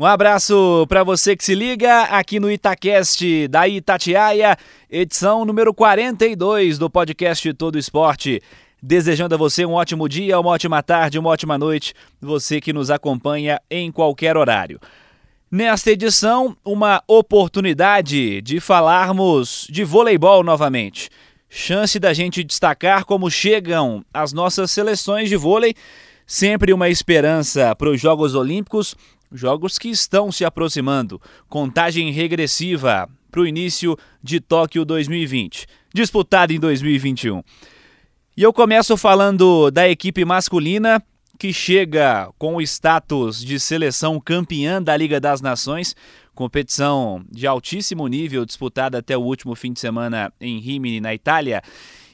Um abraço para você que se liga aqui no Itacast da Itatiaia, edição número 42 do podcast Todo Esporte. Desejando a você um ótimo dia, uma ótima tarde, uma ótima noite, você que nos acompanha em qualquer horário. Nesta edição, uma oportunidade de falarmos de voleibol novamente. Chance da gente destacar como chegam as nossas seleções de vôlei. Sempre uma esperança para os Jogos Olímpicos Jogos que estão se aproximando. Contagem regressiva para o início de Tóquio 2020, disputado em 2021. E eu começo falando da equipe masculina que chega com o status de seleção campeã da Liga das Nações, competição de altíssimo nível disputada até o último fim de semana em Rimini, na Itália.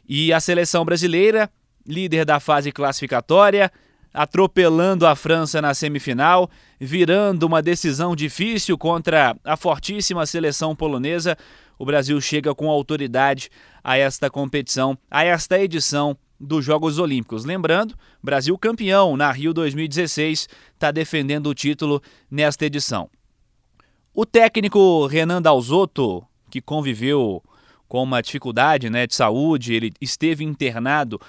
E a seleção brasileira, líder da fase classificatória, atropelando a França na semifinal, virando uma decisão difícil contra a fortíssima seleção polonesa. O Brasil chega com autoridade a esta competição, a esta edição dos Jogos Olímpicos. Lembrando, Brasil campeão na Rio 2016, está defendendo o título nesta edição. O técnico Renan Dalzotto, que conviveu com uma dificuldade né, de saúde, ele esteve internado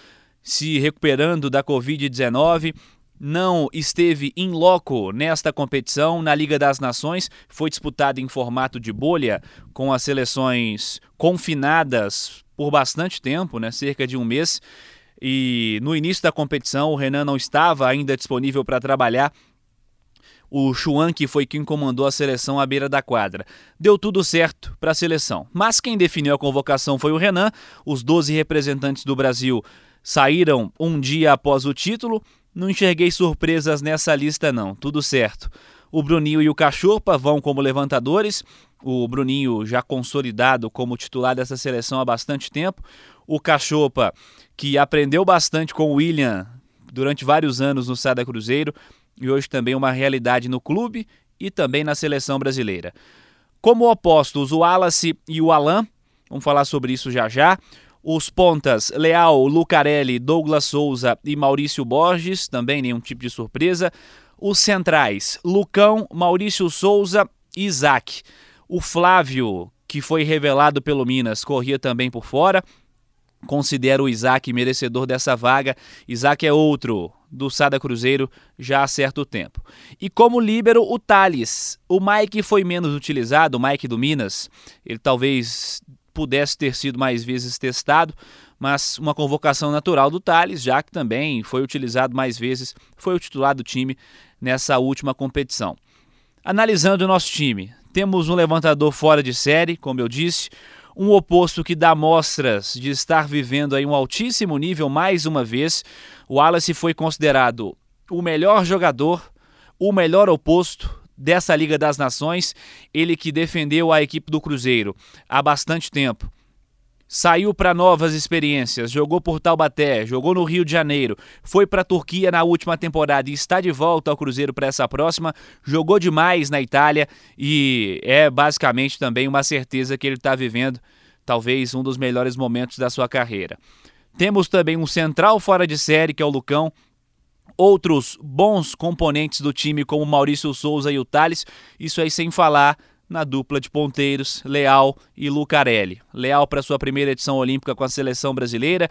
se recuperando da Covid-19 não esteve em loco nesta competição na Liga das Nações, foi disputada em formato de bolha, com as seleções confinadas por bastante tempo, né, cerca de um mês. E no início da competição, o Renan não estava ainda disponível para trabalhar. O Chuan, que foi quem comandou a seleção à beira da quadra. Deu tudo certo para a seleção. Mas quem definiu a convocação foi o Renan. Os 12 representantes do Brasil saíram um dia após o título. Não enxerguei surpresas nessa lista, não. Tudo certo. O Bruninho e o Cachorpa vão como levantadores. O Bruninho já consolidado como titular dessa seleção há bastante tempo. O Cachorpa, que aprendeu bastante com o William durante vários anos no Sada Cruzeiro e hoje também uma realidade no clube e também na seleção brasileira. Como opostos, o Wallace e o Alain, vamos falar sobre isso já já. Os pontas Leal, Lucarelli, Douglas Souza e Maurício Borges, também nenhum tipo de surpresa. Os centrais Lucão, Maurício Souza e Isaac. O Flávio, que foi revelado pelo Minas, corria também por fora. Considero o Isaac merecedor dessa vaga. Isaac é outro do Sada Cruzeiro já há certo tempo. E como líbero, o Thales. O Mike foi menos utilizado, o Mike do Minas. Ele talvez pudesse ter sido mais vezes testado, mas uma convocação natural do Thales, já que também foi utilizado mais vezes, foi o titular do time nessa última competição. Analisando o nosso time, temos um levantador fora de série, como eu disse, um oposto que dá mostras de estar vivendo aí um altíssimo nível mais uma vez. O Wallace foi considerado o melhor jogador, o melhor oposto dessa Liga das Nações, ele que defendeu a equipe do Cruzeiro há bastante tempo. Saiu para novas experiências, jogou por Taubaté, jogou no Rio de Janeiro, foi para a Turquia na última temporada e está de volta ao Cruzeiro para essa próxima. Jogou demais na Itália e é basicamente também uma certeza que ele está vivendo talvez um dos melhores momentos da sua carreira. Temos também um central fora de série, que é o Lucão, outros bons componentes do time, como Maurício Souza e o Thales. Isso aí sem falar na dupla de ponteiros, Leal e Lucarelli. Leal para sua primeira edição olímpica com a seleção brasileira.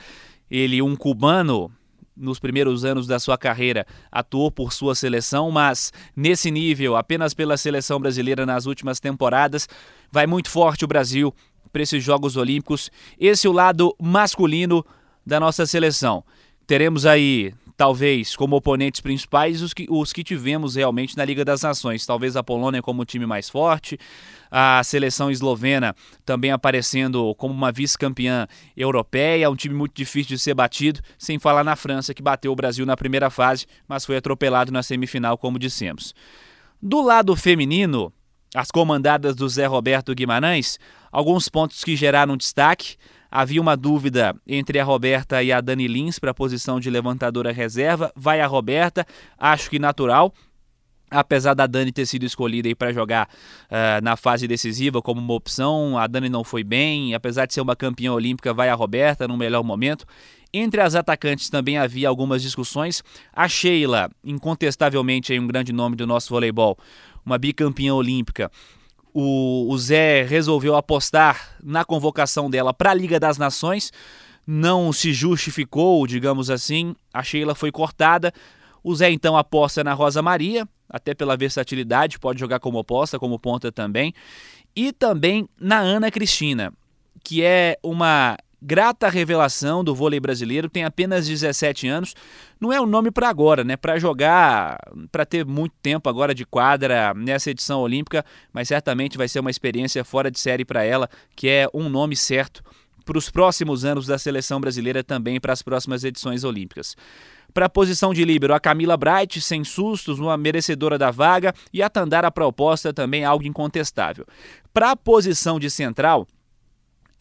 Ele, um cubano, nos primeiros anos da sua carreira atuou por sua seleção, mas nesse nível, apenas pela seleção brasileira nas últimas temporadas, vai muito forte o Brasil para esses Jogos Olímpicos. Esse é o lado masculino da nossa seleção. Teremos aí talvez como oponentes principais os que, os que tivemos realmente na Liga das Nações. Talvez a Polônia como o time mais forte, a seleção eslovena também aparecendo como uma vice-campeã europeia, um time muito difícil de ser batido, sem falar na França, que bateu o Brasil na primeira fase, mas foi atropelado na semifinal, como dissemos. Do lado feminino, as comandadas do Zé Roberto Guimarães, alguns pontos que geraram destaque Havia uma dúvida entre a Roberta e a Dani Lins para a posição de levantadora reserva. Vai a Roberta, acho que natural. Apesar da Dani ter sido escolhida para jogar uh, na fase decisiva como uma opção, a Dani não foi bem. Apesar de ser uma campeã olímpica, vai a Roberta no melhor momento. Entre as atacantes também havia algumas discussões. A Sheila, incontestavelmente é um grande nome do nosso voleibol, uma bicampeã olímpica. O, o Zé resolveu apostar na convocação dela para a Liga das Nações. Não se justificou, digamos assim. A Sheila foi cortada. O Zé então aposta na Rosa Maria, até pela versatilidade, pode jogar como oposta, como ponta também. E também na Ana Cristina, que é uma grata revelação do vôlei brasileiro, tem apenas 17 anos. Não é um nome para agora, né? Para jogar, para ter muito tempo agora de quadra nessa edição olímpica, mas certamente vai ser uma experiência fora de série para ela, que é um nome certo para os próximos anos da seleção brasileira também para as próximas edições olímpicas. Para a posição de líbero, a Camila Bright, sem sustos, uma merecedora da vaga, e a Tandara proposta também algo incontestável. Para a posição de central,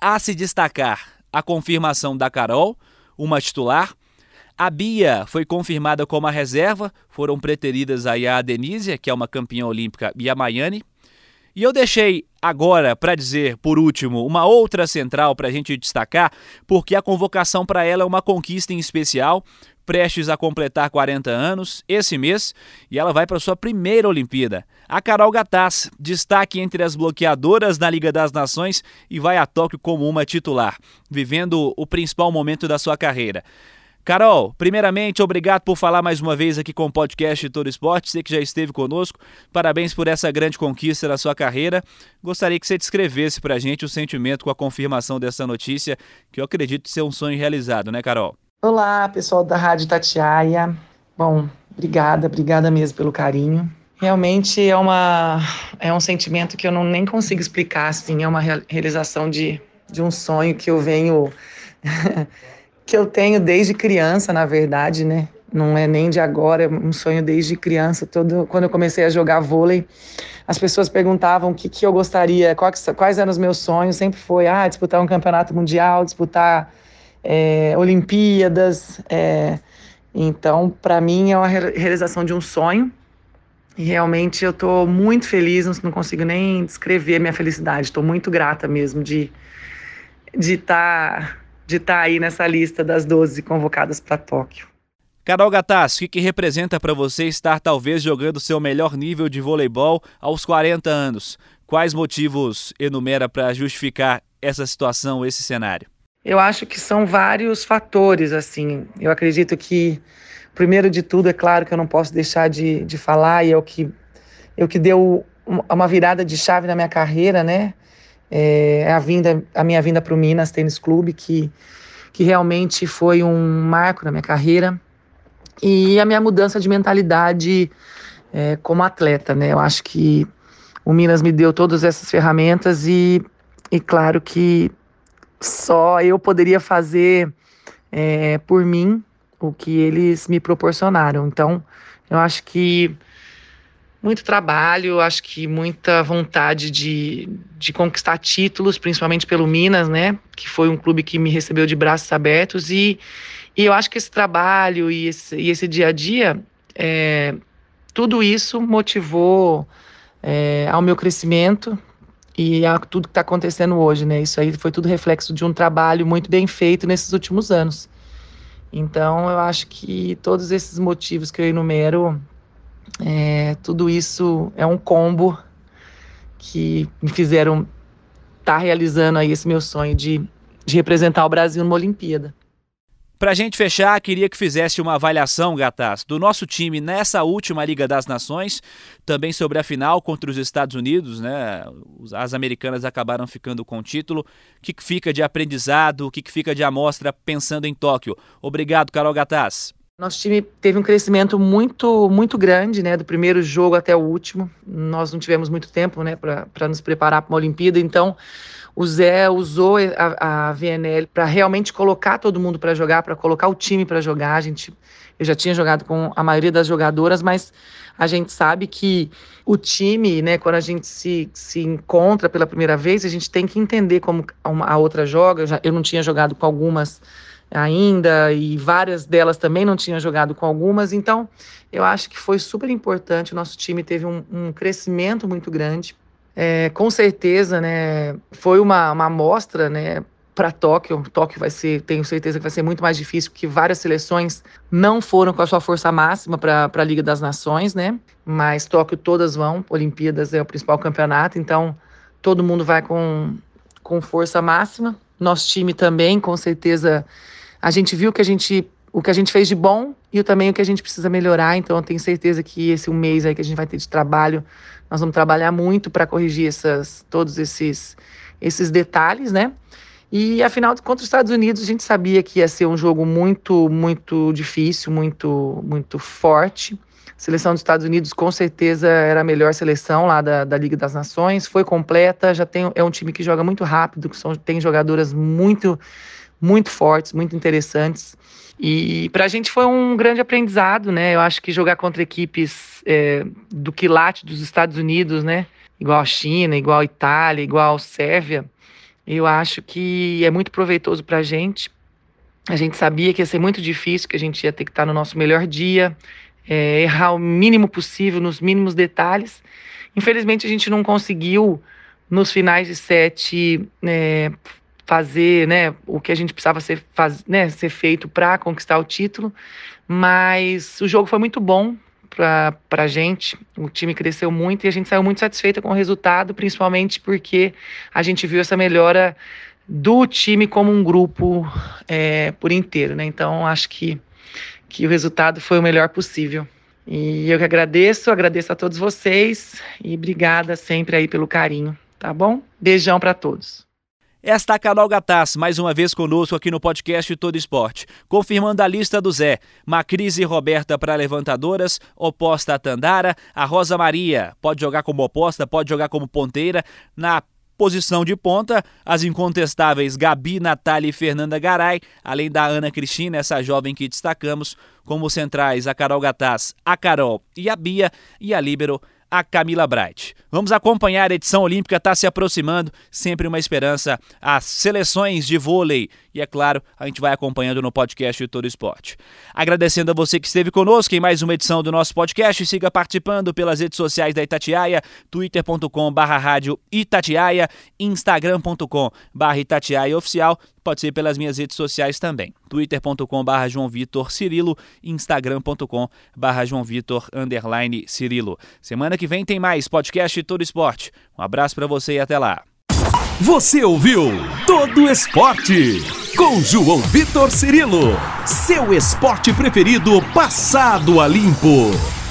a se destacar a confirmação da Carol, uma titular. A Bia foi confirmada como a reserva, foram preteridas aí a Denise, que é uma campeã olímpica, e a Maiane. E eu deixei agora para dizer, por último, uma outra central para a gente destacar, porque a convocação para ela é uma conquista em especial prestes a completar 40 anos esse mês e ela vai para sua primeira Olimpíada. A Carol Gataz, destaque entre as bloqueadoras na Liga das Nações e vai a Tóquio como uma titular, vivendo o principal momento da sua carreira. Carol, primeiramente, obrigado por falar mais uma vez aqui com o podcast Todo Esporte. Você que já esteve conosco. Parabéns por essa grande conquista da sua carreira. Gostaria que você descrevesse para a gente o sentimento com a confirmação dessa notícia, que eu acredito ser um sonho realizado, né, Carol? Olá, pessoal da Rádio Tatiaia. Bom, obrigada, obrigada mesmo pelo carinho. Realmente é uma é um sentimento que eu não nem consigo explicar, assim, é uma realização de, de um sonho que eu venho que eu tenho desde criança, na verdade, né? Não é nem de agora, é um sonho desde criança. Todo quando eu comecei a jogar vôlei, as pessoas perguntavam o que, que eu gostaria, quais, quais eram os meus sonhos. Sempre foi ah, disputar um campeonato mundial, disputar é, Olimpíadas. É, então, para mim, é uma realização de um sonho. E realmente eu estou muito feliz, não consigo nem descrever minha felicidade. Estou muito grata mesmo de de estar tá, de tá aí nessa lista das 12 convocadas para Tóquio. Carol Gattas, o que, que representa para você estar talvez jogando seu melhor nível de voleibol aos 40 anos? Quais motivos enumera para justificar essa situação, esse cenário? Eu acho que são vários fatores, assim. Eu acredito que, primeiro de tudo, é claro que eu não posso deixar de, de falar, e é o que, é o que deu uma virada de chave na minha carreira, né? É a, vinda, a minha vinda para o Minas Tênis Clube, que, que realmente foi um marco na minha carreira, e a minha mudança de mentalidade é, como atleta, né? Eu acho que o Minas me deu todas essas ferramentas e, e claro que só eu poderia fazer é, por mim o que eles me proporcionaram. Então, eu acho que muito trabalho, acho que muita vontade de, de conquistar títulos, principalmente pelo Minas, né? Que foi um clube que me recebeu de braços abertos. E, e eu acho que esse trabalho e esse, e esse dia a dia, é, tudo isso motivou é, ao meu crescimento, e a tudo que está acontecendo hoje, né? Isso aí foi tudo reflexo de um trabalho muito bem feito nesses últimos anos. Então, eu acho que todos esses motivos que eu enumero, é, tudo isso é um combo que me fizeram estar tá realizando aí esse meu sonho de, de representar o Brasil numa Olimpíada. Para a gente fechar, queria que fizesse uma avaliação, Gataz, do nosso time nessa última Liga das Nações, também sobre a final contra os Estados Unidos, né? As americanas acabaram ficando com o título. O que, fica de aprendizado, o que fica de amostra pensando em Tóquio? Obrigado, Carol Gataz. Nosso time teve um crescimento muito, muito grande, né, do primeiro jogo até o último. Nós não tivemos muito tempo, né, para nos preparar para uma Olimpíada, então o Zé usou a, a VNL para realmente colocar todo mundo para jogar, para colocar o time para jogar. A gente, eu já tinha jogado com a maioria das jogadoras, mas a gente sabe que o time, né, quando a gente se, se encontra pela primeira vez, a gente tem que entender como a outra joga. Eu, já, eu não tinha jogado com algumas ainda e várias delas também não tinham jogado com algumas. Então, eu acho que foi super importante. O nosso time teve um, um crescimento muito grande. É, com certeza, né, foi uma, uma amostra, né, para Tóquio. Tóquio vai ser, tenho certeza que vai ser muito mais difícil, porque várias seleções não foram com a sua força máxima para a Liga das Nações, né? Mas Tóquio todas vão. Olimpíadas é o principal campeonato, então todo mundo vai com, com força máxima. Nosso time também, com certeza, a gente viu que a gente o que a gente fez de bom e também o que a gente precisa melhorar. Então, eu tenho certeza que esse um mês aí que a gente vai ter de trabalho, nós vamos trabalhar muito para corrigir essas, todos esses, esses detalhes, né? E afinal, contra os Estados Unidos, a gente sabia que ia ser um jogo muito, muito difícil, muito, muito forte. Seleção dos Estados Unidos, com certeza, era a melhor seleção lá da, da Liga das Nações. Foi completa, já tem, é um time que joga muito rápido, que são, tem jogadoras muito, muito fortes, muito interessantes. E para a gente foi um grande aprendizado, né? Eu acho que jogar contra equipes é, do quilate dos Estados Unidos, né? Igual a China, igual a Itália, igual a Sérvia, eu acho que é muito proveitoso para a gente. A gente sabia que ia ser muito difícil, que a gente ia ter que estar no nosso melhor dia, é, errar o mínimo possível, nos mínimos detalhes. Infelizmente, a gente não conseguiu, nos finais de sete, é, fazer né, o que a gente precisava ser, faz, né, ser feito para conquistar o título, mas o jogo foi muito bom para a gente. O time cresceu muito e a gente saiu muito satisfeita com o resultado, principalmente porque a gente viu essa melhora do time como um grupo é, por inteiro. Né? Então, acho que, que o resultado foi o melhor possível. E eu que agradeço, agradeço a todos vocês e obrigada sempre aí pelo carinho, tá bom? Beijão para todos. Esta é a Carol Gataz, mais uma vez conosco aqui no podcast Todo Esporte. Confirmando a lista do Zé. Macrise Roberta para levantadoras, oposta a Tandara. A Rosa Maria pode jogar como oposta, pode jogar como ponteira. Na posição de ponta, as incontestáveis Gabi, Natália e Fernanda Garay, além da Ana Cristina, essa jovem que destacamos, como centrais a Carol Gataz, a Carol e a Bia, e a Líbero a Camila Bright. Vamos acompanhar a edição olímpica, está se aproximando, sempre uma esperança, as seleções de vôlei. E é claro, a gente vai acompanhando no podcast de Todo Esporte. Agradecendo a você que esteve conosco em mais uma edição do nosso podcast. Siga participando pelas redes sociais da Itatiaia, twitter.com barra rádio Itatiaia, instagram.com barra Itatiaia oficial pode ser pelas minhas redes sociais também. twitter.com barra João Vitor Cirilo, instagram.com barra João Vitor underline Cirilo. Semana que vem tem mais podcast Todo Esporte. Um abraço para você e até lá. Você ouviu Todo Esporte com João Vitor Cirilo, seu esporte preferido passado a limpo.